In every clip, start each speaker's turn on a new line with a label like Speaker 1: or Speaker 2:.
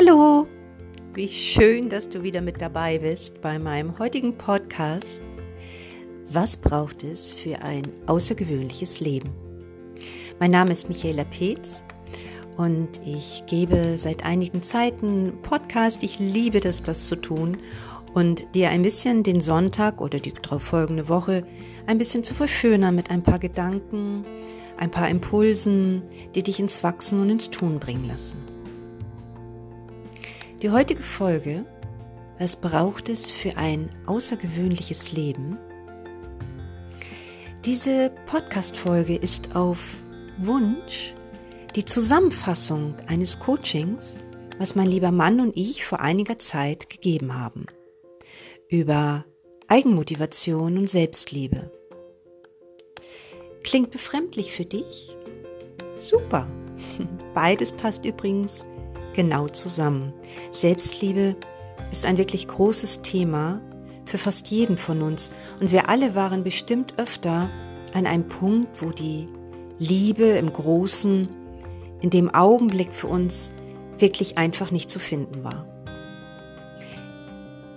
Speaker 1: Hallo, wie schön, dass du wieder mit dabei bist bei meinem heutigen Podcast. Was braucht es für ein außergewöhnliches Leben? Mein Name ist Michaela Peetz und ich gebe seit einigen Zeiten Podcast. Ich liebe das, das zu tun und dir ein bisschen den Sonntag oder die darauf folgende Woche ein bisschen zu verschönern mit ein paar Gedanken, ein paar Impulsen, die dich ins Wachsen und ins Tun bringen lassen. Die heutige Folge, was braucht es für ein außergewöhnliches Leben? Diese Podcast-Folge ist auf Wunsch die Zusammenfassung eines Coachings, was mein lieber Mann und ich vor einiger Zeit gegeben haben. Über Eigenmotivation und Selbstliebe. Klingt befremdlich für dich? Super. Beides passt übrigens genau zusammen. Selbstliebe ist ein wirklich großes Thema für fast jeden von uns und wir alle waren bestimmt öfter an einem Punkt, wo die Liebe im Großen, in dem Augenblick für uns wirklich einfach nicht zu finden war.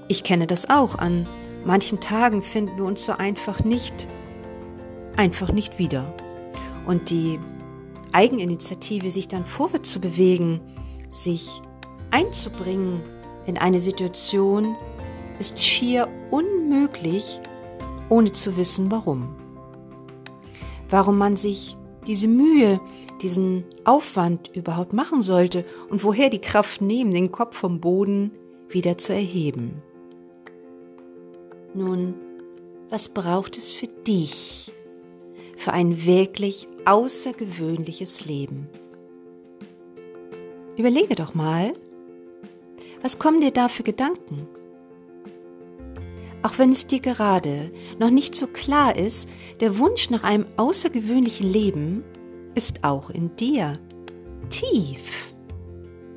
Speaker 1: Ich kenne das auch. An manchen Tagen finden wir uns so einfach nicht, einfach nicht wieder. Und die Eigeninitiative, sich dann vorwärts zu bewegen, sich einzubringen in eine Situation ist schier unmöglich, ohne zu wissen warum. Warum man sich diese Mühe, diesen Aufwand überhaupt machen sollte und woher die Kraft nehmen, den Kopf vom Boden wieder zu erheben. Nun, was braucht es für dich, für ein wirklich außergewöhnliches Leben? Überlege doch mal, was kommen dir da für Gedanken? Auch wenn es dir gerade noch nicht so klar ist, der Wunsch nach einem außergewöhnlichen Leben ist auch in dir tief,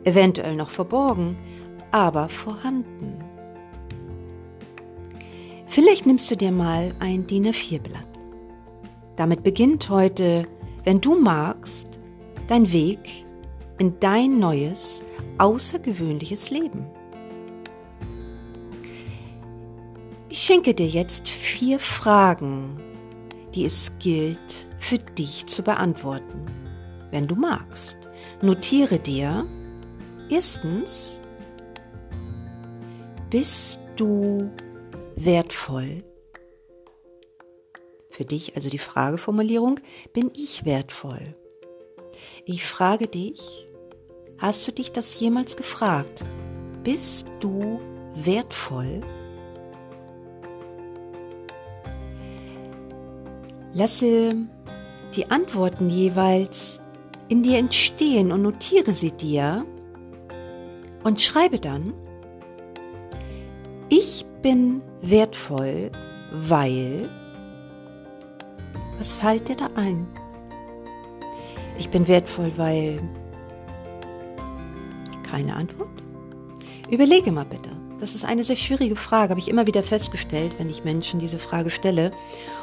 Speaker 1: eventuell noch verborgen, aber vorhanden. Vielleicht nimmst du dir mal ein DIN A4-Blatt. Damit beginnt heute, wenn du magst, dein Weg in dein neues, außergewöhnliches Leben. Ich schenke dir jetzt vier Fragen, die es gilt für dich zu beantworten, wenn du magst. Notiere dir, erstens, bist du wertvoll? Für dich also die Frageformulierung, bin ich wertvoll? Ich frage dich, hast du dich das jemals gefragt? Bist du wertvoll? Lasse die Antworten jeweils in dir entstehen und notiere sie dir und schreibe dann, ich bin wertvoll, weil, was fällt dir da ein? Ich bin wertvoll, weil... Keine Antwort? Überlege mal bitte. Das ist eine sehr schwierige Frage, habe ich immer wieder festgestellt, wenn ich Menschen diese Frage stelle.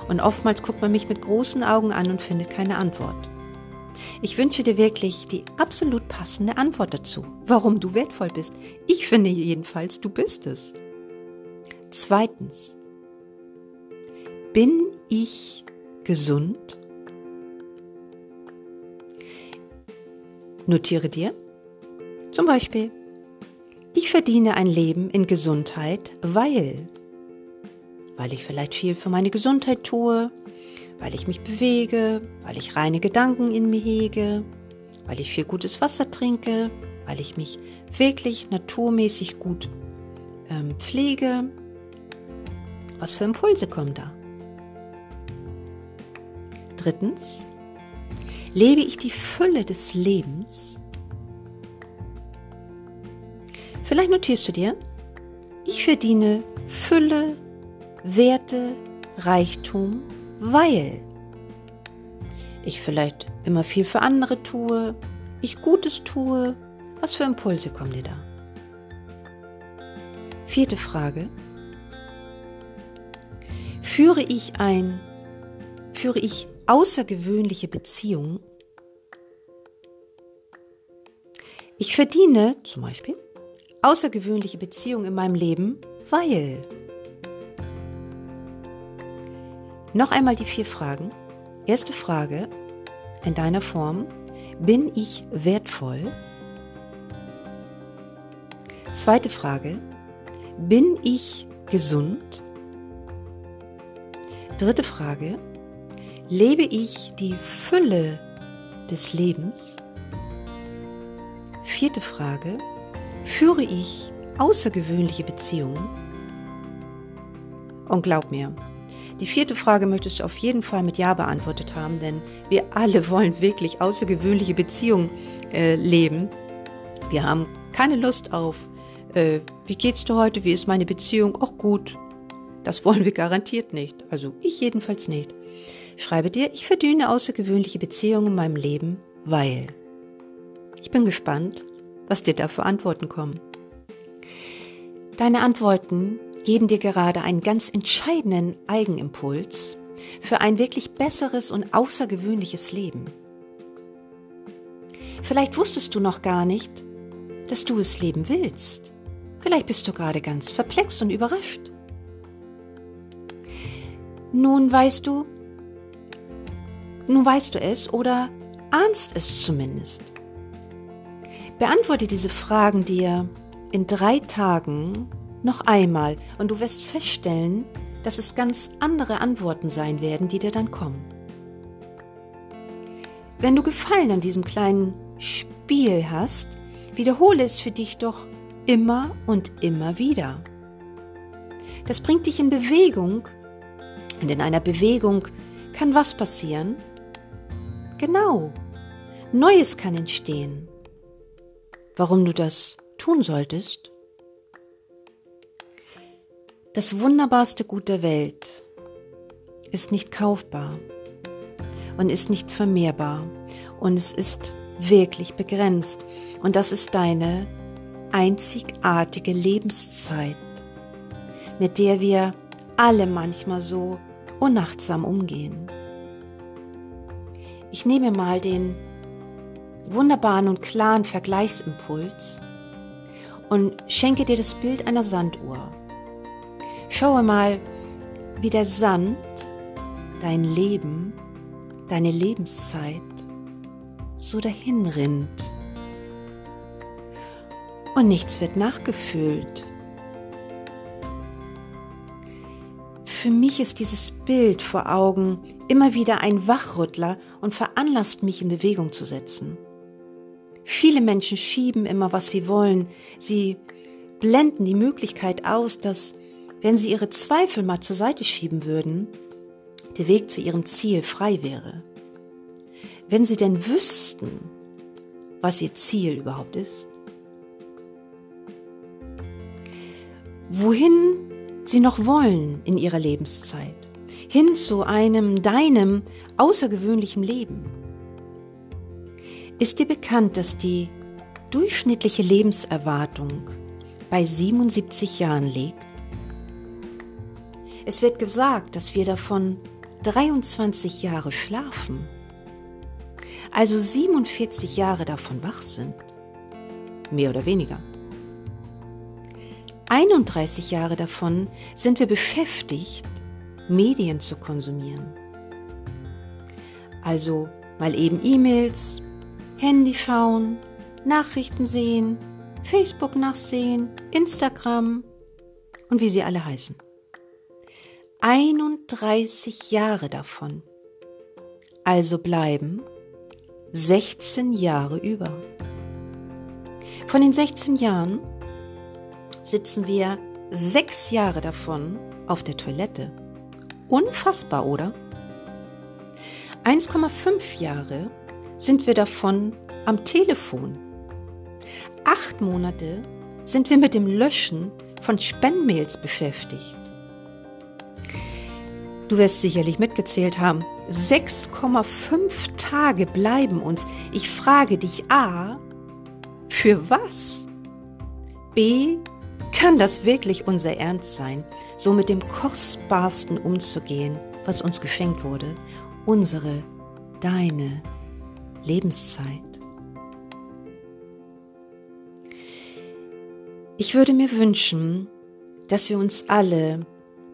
Speaker 1: Und oftmals guckt man mich mit großen Augen an und findet keine Antwort. Ich wünsche dir wirklich die absolut passende Antwort dazu, warum du wertvoll bist. Ich finde jedenfalls, du bist es. Zweitens, bin ich gesund? Notiere dir zum Beispiel, ich verdiene ein Leben in Gesundheit, weil, weil ich vielleicht viel für meine Gesundheit tue, weil ich mich bewege, weil ich reine Gedanken in mir hege, weil ich viel gutes Wasser trinke, weil ich mich wirklich naturmäßig gut ähm, pflege. Was für Impulse kommen da? Drittens, Lebe ich die Fülle des Lebens? Vielleicht notierst du dir, ich verdiene Fülle, Werte, Reichtum, weil ich vielleicht immer viel für andere tue, ich Gutes tue. Was für Impulse kommen dir da? Vierte Frage. Führe ich ein, führe ich außergewöhnliche Beziehungen. Ich verdiene zum Beispiel außergewöhnliche Beziehung in meinem Leben, weil. Noch einmal die vier Fragen. Erste Frage in deiner Form. Bin ich wertvoll? Zweite Frage. Bin ich gesund? Dritte Frage. Lebe ich die Fülle des Lebens? Vierte Frage. Führe ich außergewöhnliche Beziehungen? Und glaub mir, die vierte Frage möchtest du auf jeden Fall mit Ja beantwortet haben, denn wir alle wollen wirklich außergewöhnliche Beziehungen äh, leben. Wir haben keine Lust auf, äh, wie geht's dir heute, wie ist meine Beziehung? Auch gut. Das wollen wir garantiert nicht. Also ich jedenfalls nicht. Schreibe dir, ich verdiene außergewöhnliche Beziehungen in meinem Leben, weil. Ich bin gespannt, was dir da für Antworten kommen. Deine Antworten geben dir gerade einen ganz entscheidenden Eigenimpuls für ein wirklich besseres und außergewöhnliches Leben. Vielleicht wusstest du noch gar nicht, dass du es leben willst. Vielleicht bist du gerade ganz verplext und überrascht. Nun weißt du, nun weißt du es oder ahnst es zumindest. Beantworte diese Fragen dir in drei Tagen noch einmal und du wirst feststellen, dass es ganz andere Antworten sein werden, die dir dann kommen. Wenn du Gefallen an diesem kleinen Spiel hast, wiederhole es für dich doch immer und immer wieder. Das bringt dich in Bewegung und in einer Bewegung kann was passieren? Genau, Neues kann entstehen. Warum du das tun solltest? Das wunderbarste Gut der Welt ist nicht kaufbar und ist nicht vermehrbar und es ist wirklich begrenzt und das ist deine einzigartige Lebenszeit, mit der wir alle manchmal so unachtsam umgehen. Ich nehme mal den wunderbaren und klaren Vergleichsimpuls und schenke dir das Bild einer Sanduhr. Schaue mal, wie der Sand dein Leben, deine Lebenszeit so dahin rinnt. Und nichts wird nachgefüllt. Für mich ist dieses Bild vor Augen immer wieder ein Wachrüttler und veranlasst mich in Bewegung zu setzen. Viele Menschen schieben immer, was sie wollen. Sie blenden die Möglichkeit aus, dass wenn sie ihre Zweifel mal zur Seite schieben würden, der Weg zu ihrem Ziel frei wäre. Wenn sie denn wüssten, was ihr Ziel überhaupt ist. Wohin sie noch wollen in ihrer Lebenszeit. Hin zu einem deinem außergewöhnlichen Leben. Ist dir bekannt, dass die durchschnittliche Lebenserwartung bei 77 Jahren liegt? Es wird gesagt, dass wir davon 23 Jahre schlafen, also 47 Jahre davon wach sind, mehr oder weniger. 31 Jahre davon sind wir beschäftigt, Medien zu konsumieren. Also mal eben E-Mails, Handy schauen, Nachrichten sehen, Facebook nachsehen, Instagram und wie sie alle heißen. 31 Jahre davon. Also bleiben 16 Jahre über. Von den 16 Jahren sitzen wir sechs Jahre davon auf der Toilette. Unfassbar, oder? 1,5 Jahre sind wir davon am Telefon. Acht Monate sind wir mit dem Löschen von Spendmails beschäftigt. Du wirst sicherlich mitgezählt haben. 6,5 Tage bleiben uns. Ich frage dich A, für was? B, kann das wirklich unser Ernst sein, so mit dem Kostbarsten umzugehen, was uns geschenkt wurde? Unsere, deine Lebenszeit. Ich würde mir wünschen, dass wir uns alle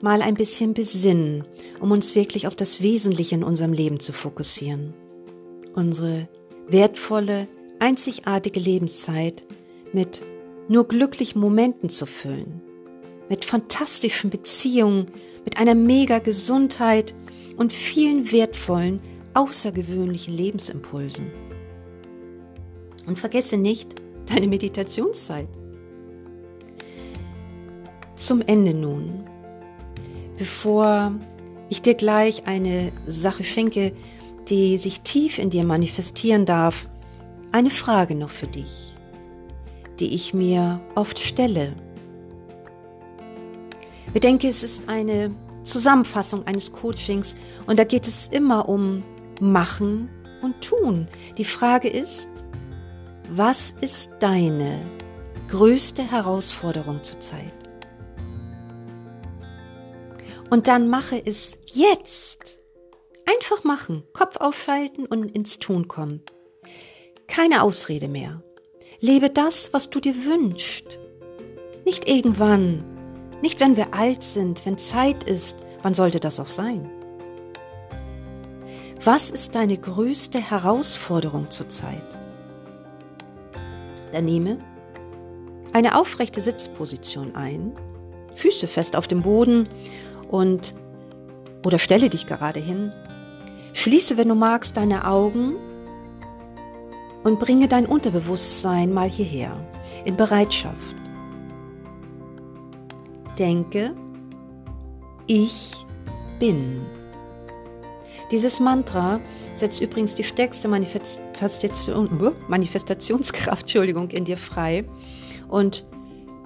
Speaker 1: mal ein bisschen besinnen, um uns wirklich auf das Wesentliche in unserem Leben zu fokussieren. Unsere wertvolle, einzigartige Lebenszeit mit nur glücklichen Momenten zu füllen, mit fantastischen Beziehungen, mit einer mega Gesundheit und vielen wertvollen, außergewöhnlichen Lebensimpulsen. Und vergesse nicht deine Meditationszeit. Zum Ende nun, bevor ich dir gleich eine Sache schenke, die sich tief in dir manifestieren darf, eine Frage noch für dich, die ich mir oft stelle. Bedenke, es ist eine Zusammenfassung eines Coachings und da geht es immer um Machen und Tun. Die Frage ist, was ist deine größte Herausforderung zurzeit? Und dann mache es jetzt. Einfach machen, Kopf ausschalten und ins Tun kommen. Keine Ausrede mehr. Lebe das, was du dir wünschst. Nicht irgendwann, nicht wenn wir alt sind, wenn Zeit ist, wann sollte das auch sein? Was ist deine größte Herausforderung zurzeit? Dann nehme eine aufrechte Sitzposition ein, Füße fest auf dem Boden und oder stelle dich gerade hin. Schließe, wenn du magst, deine Augen und bringe dein Unterbewusstsein mal hierher in Bereitschaft. Denke, ich bin. Dieses Mantra setzt übrigens die stärkste Manifestation, Manifestationskraft Entschuldigung, in dir frei und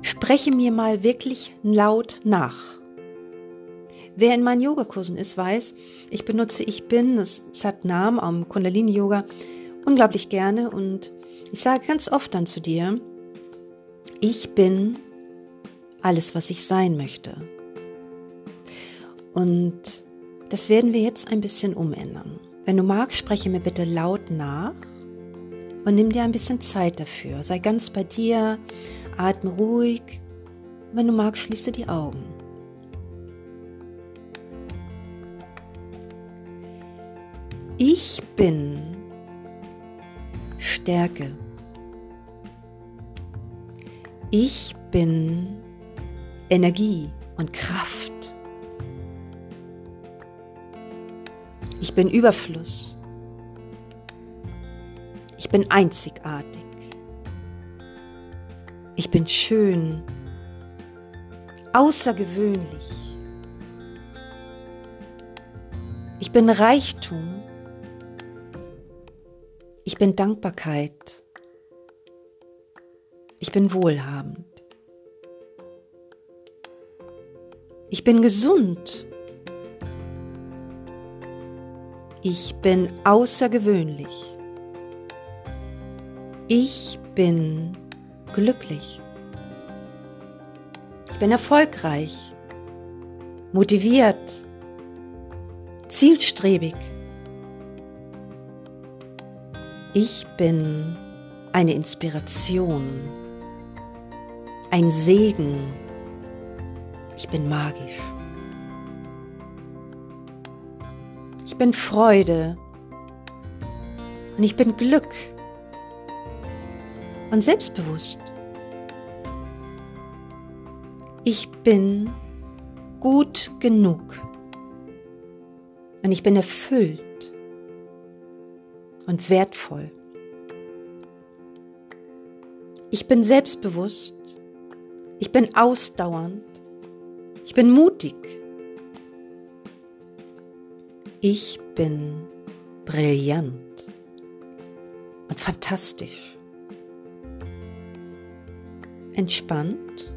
Speaker 1: spreche mir mal wirklich laut nach. Wer in meinen Yogakursen ist, weiß, ich benutze Ich Bin, das Satnam am Kundalini-Yoga, unglaublich gerne und ich sage ganz oft dann zu dir, ich bin alles, was ich sein möchte. Und das werden wir jetzt ein bisschen umändern. Wenn du magst, spreche mir bitte laut nach und nimm dir ein bisschen Zeit dafür. Sei ganz bei dir, atme ruhig. Wenn du magst, schließe die Augen. Ich bin Stärke. Ich bin Energie und Kraft. Ich bin Überfluss. Ich bin einzigartig. Ich bin schön, außergewöhnlich. Ich bin Reichtum ich bin Dankbarkeit. Ich bin wohlhabend. Ich bin gesund. Ich bin außergewöhnlich. Ich bin glücklich. Ich bin erfolgreich, motiviert, zielstrebig. Ich bin eine Inspiration, ein Segen. Ich bin magisch. Bin Freude und ich bin Glück und selbstbewusst. Ich bin gut genug und ich bin erfüllt und wertvoll. Ich bin selbstbewusst. Ich bin ausdauernd. Ich bin mutig. Ich bin brillant und fantastisch. Entspannt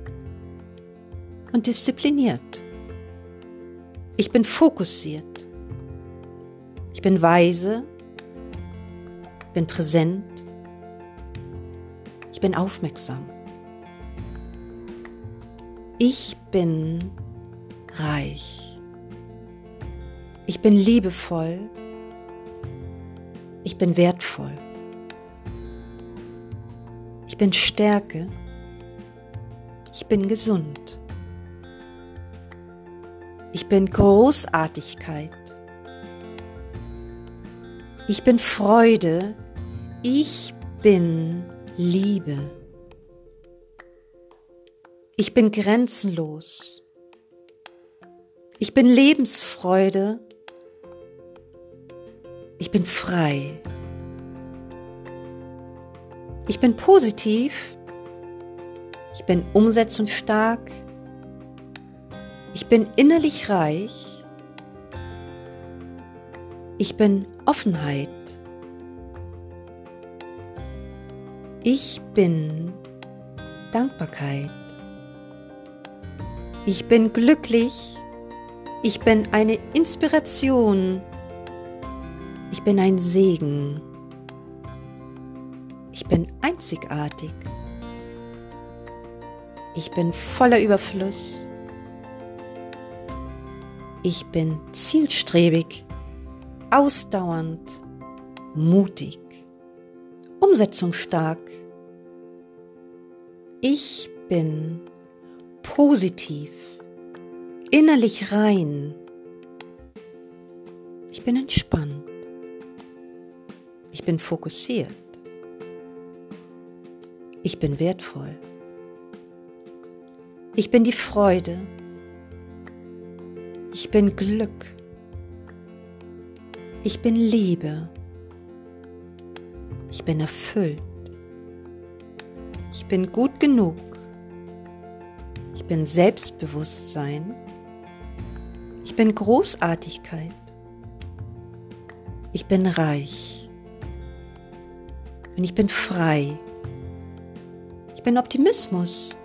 Speaker 1: und diszipliniert. Ich bin fokussiert. Ich bin weise bin präsent, ich bin aufmerksam. Ich bin reich. Ich bin liebevoll. Ich bin wertvoll. Ich bin Stärke. Ich bin gesund. Ich bin Großartigkeit. Ich bin Freude. Ich bin Liebe. Ich bin grenzenlos. Ich bin Lebensfreude. Ich bin frei. Ich bin positiv. Ich bin umsetzungsstark. Ich bin innerlich reich. Ich bin Offenheit. Ich bin Dankbarkeit. Ich bin glücklich. Ich bin eine Inspiration. Ich bin ein Segen. Ich bin einzigartig. Ich bin voller Überfluss. Ich bin zielstrebig, ausdauernd, mutig, umsetzungsstark. Ich bin positiv, innerlich rein. Ich bin entspannt. Ich bin fokussiert. Ich bin wertvoll. Ich bin die Freude. Ich bin Glück. Ich bin Liebe. Ich bin erfüllt. Ich bin gut genug. Ich bin Selbstbewusstsein. Ich bin Großartigkeit. Ich bin reich. Und ich bin frei. Ich bin Optimismus.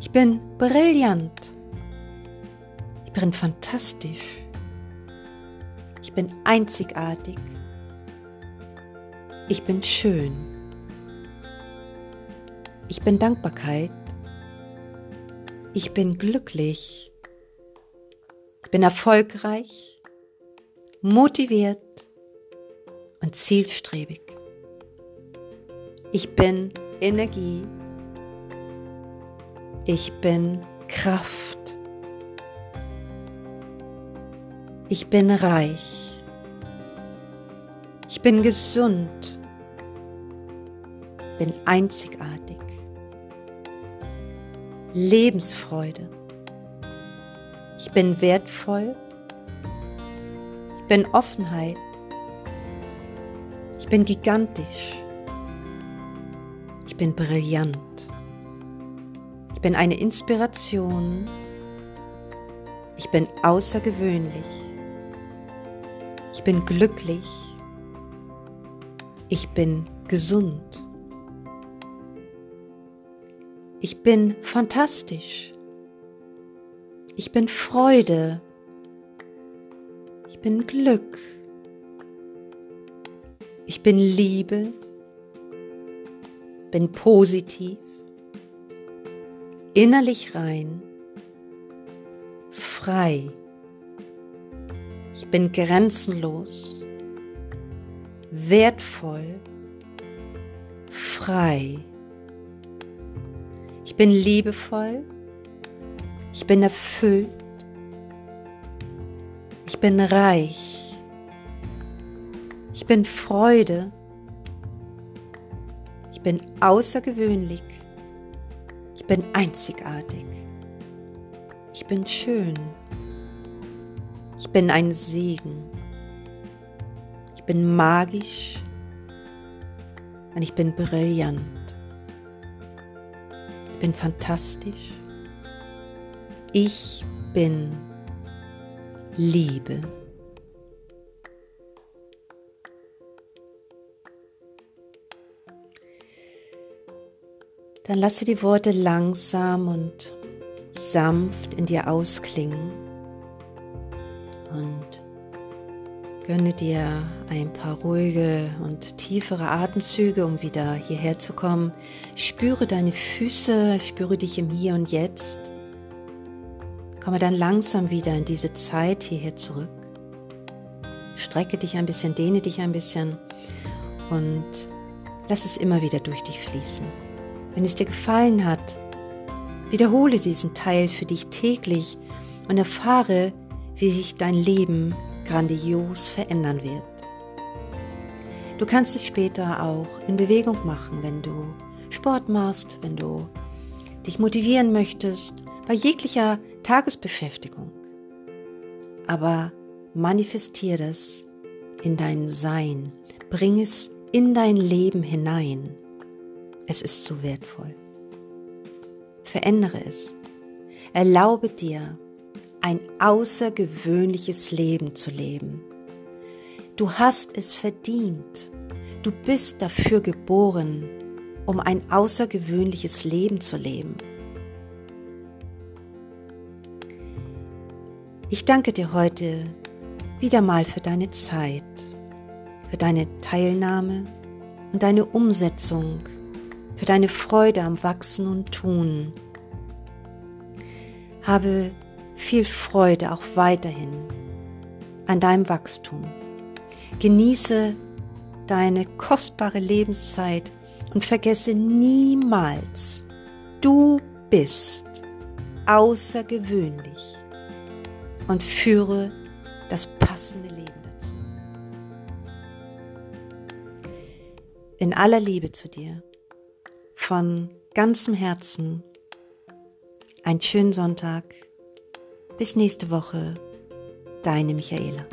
Speaker 1: Ich bin brillant. Ich bin fantastisch. Ich bin einzigartig. Ich bin schön. Ich bin Dankbarkeit. Ich bin glücklich. Ich bin erfolgreich, motiviert und zielstrebig. Ich bin Energie. Ich bin Kraft. Ich bin reich. Ich bin gesund. Bin einzigartig. Lebensfreude. Ich bin wertvoll. Ich bin Offenheit. Ich bin gigantisch bin brillant. Ich bin eine Inspiration. Ich bin außergewöhnlich. Ich bin glücklich. Ich bin gesund. Ich bin fantastisch. Ich bin Freude. Ich bin Glück. Ich bin Liebe bin positiv, innerlich rein, frei. Ich bin grenzenlos, wertvoll, frei. Ich bin liebevoll, ich bin erfüllt, ich bin reich, ich bin Freude, ich bin außergewöhnlich. Ich bin einzigartig. Ich bin schön. Ich bin ein Segen. Ich bin magisch und ich bin brillant. Ich bin fantastisch. Ich bin Liebe. Dann lasse die Worte langsam und sanft in dir ausklingen und gönne dir ein paar ruhige und tiefere Atemzüge, um wieder hierher zu kommen. Spüre deine Füße, spüre dich im Hier und Jetzt. Komme dann langsam wieder in diese Zeit hierher zurück. Strecke dich ein bisschen, dehne dich ein bisschen und lass es immer wieder durch dich fließen. Wenn es dir gefallen hat, Wiederhole diesen Teil für dich täglich und erfahre, wie sich dein Leben grandios verändern wird. Du kannst dich später auch in Bewegung machen, wenn du Sport machst, wenn du dich motivieren möchtest, bei jeglicher Tagesbeschäftigung. Aber manifestier das in dein Sein, bring es in dein Leben hinein. Es ist so wertvoll. Verändere es. Erlaube dir, ein außergewöhnliches Leben zu leben. Du hast es verdient. Du bist dafür geboren, um ein außergewöhnliches Leben zu leben. Ich danke dir heute wieder mal für deine Zeit, für deine Teilnahme und deine Umsetzung, für deine Freude am Wachsen und Tun. Habe viel Freude auch weiterhin an deinem Wachstum. Genieße deine kostbare Lebenszeit und vergesse niemals, du bist außergewöhnlich und führe das passende Leben dazu. In aller Liebe zu dir, von ganzem Herzen, einen schönen Sonntag. Bis nächste Woche, deine Michaela.